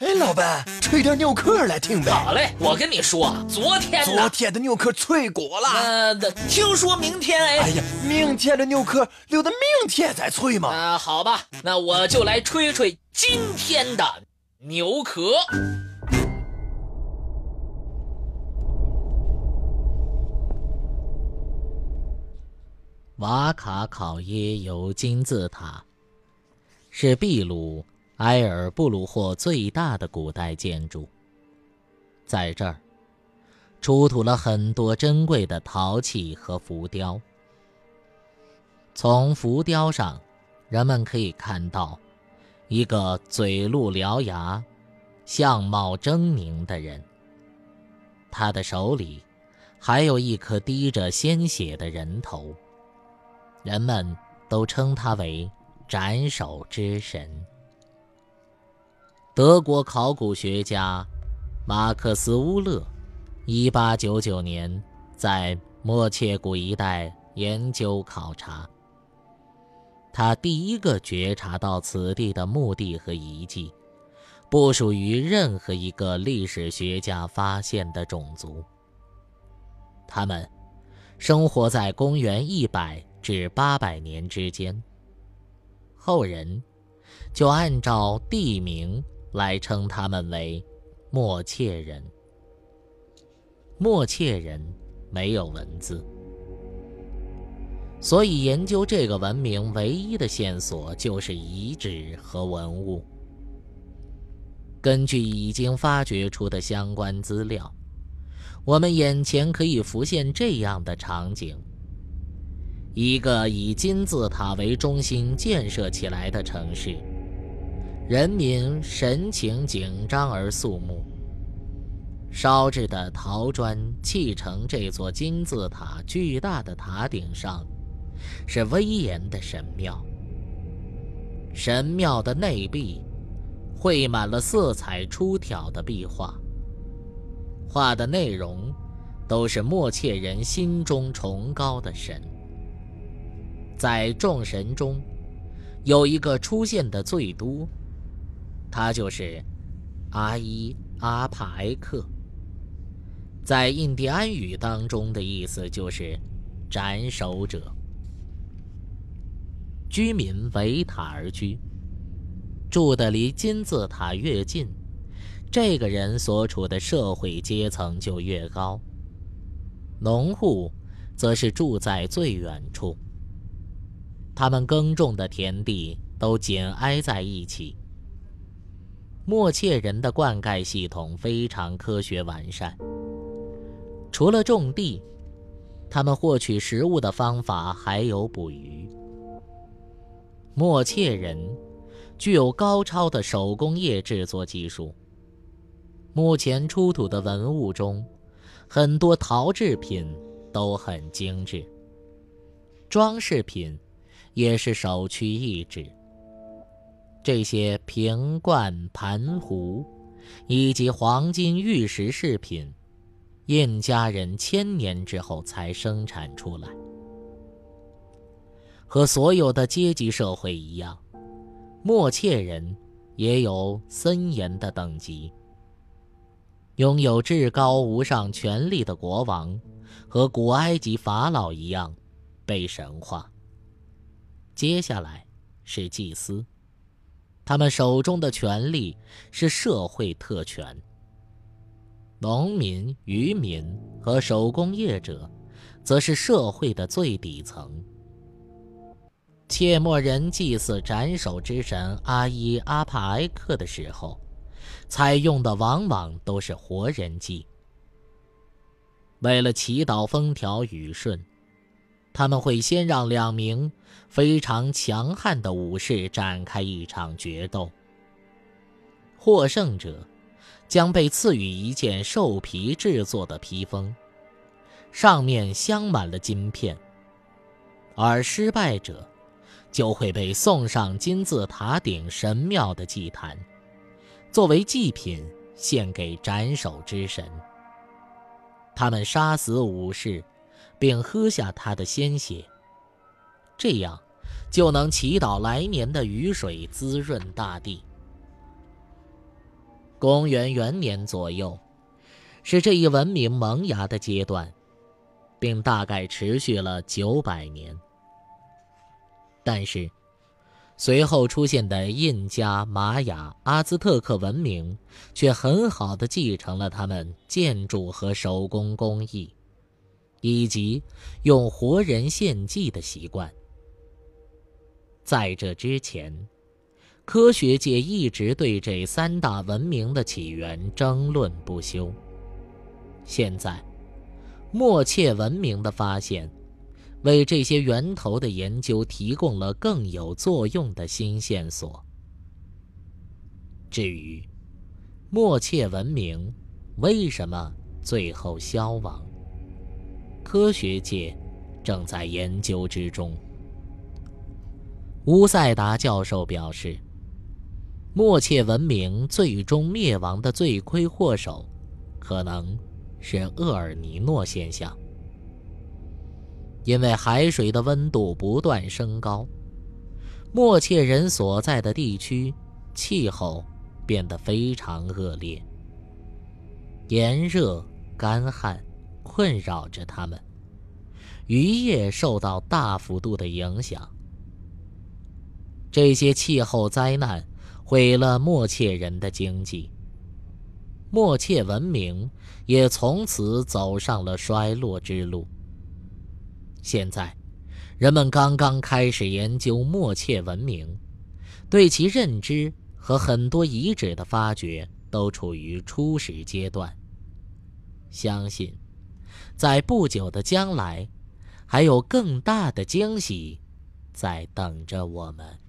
哎，老板，吹点牛壳来听呗。好嘞，我跟你说，昨天昨天的牛壳脆果了。呃，听说明天哎。哎呀，明天的牛壳留到明天再脆嘛。啊，好吧，那我就来吹吹今天的牛壳。瓦卡考耶尤金字塔，是秘鲁。埃尔布鲁霍最大的古代建筑，在这儿出土了很多珍贵的陶器和浮雕。从浮雕上，人们可以看到一个嘴露獠牙、相貌狰狞的人，他的手里还有一颗滴着鲜血的人头，人们都称他为“斩首之神”。德国考古学家马克思·乌勒，1899年在莫切古一带研究考察。他第一个觉察到此地的墓地和遗迹，不属于任何一个历史学家发现的种族。他们生活在公元100至800年之间。后人就按照地名。来称他们为莫切人。莫切人没有文字，所以研究这个文明唯一的线索就是遗址和文物。根据已经发掘出的相关资料，我们眼前可以浮现这样的场景：一个以金字塔为中心建设起来的城市。人民神情紧张而肃穆。烧制的陶砖砌成这座金字塔巨大的塔顶上，是威严的神庙。神庙的内壁绘满了色彩出挑的壁画，画的内容都是默切人心中崇高的神。在众神中，有一个出现的最多。他就是阿伊阿帕埃克，在印第安语当中的意思就是斩首者。居民围塔而居，住的离金字塔越近，这个人所处的社会阶层就越高。农户则是住在最远处，他们耕种的田地都紧挨在一起。默切人的灌溉系统非常科学完善。除了种地，他们获取食物的方法还有捕鱼。默切人具有高超的手工业制作技术。目前出土的文物中，很多陶制品都很精致，装饰品也是首屈一指。这些瓶罐盘壶，以及黄金玉石饰品，印加人千年之后才生产出来。和所有的阶级社会一样，莫切人也有森严的等级。拥有至高无上权力的国王，和古埃及法老一样，被神化。接下来是祭司。他们手中的权力是社会特权。农民、渔民和手工业者，则是社会的最底层。切莫人祭祀斩首之神阿伊阿帕埃克的时候，采用的往往都是活人祭。为了祈祷风调雨顺。他们会先让两名非常强悍的武士展开一场决斗。获胜者将被赐予一件兽皮制作的披风，上面镶满了金片；而失败者就会被送上金字塔顶神庙的祭坛，作为祭品献给斩首之神。他们杀死武士。并喝下他的鲜血，这样就能祈祷来年的雨水滋润大地。公元元年左右，是这一文明萌芽的阶段，并大概持续了九百年。但是，随后出现的印加、玛雅、阿兹特克文明，却很好的继承了他们建筑和手工工艺，以及用活人献祭的习惯。在这之前，科学界一直对这三大文明的起源争论不休。现在，莫切文明的发现。为这些源头的研究提供了更有作用的新线索。至于莫切文明为什么最后消亡，科学界正在研究之中。乌塞达教授表示，莫切文明最终灭亡的罪魁祸首，可能是厄尔尼诺现象。因为海水的温度不断升高，莫切人所在的地区气候变得非常恶劣，炎热、干旱困扰着他们，渔业受到大幅度的影响。这些气候灾难毁了莫切人的经济，莫切文明也从此走上了衰落之路。现在，人们刚刚开始研究莫切文明，对其认知和很多遗址的发掘都处于初始阶段。相信，在不久的将来，还有更大的惊喜在等着我们。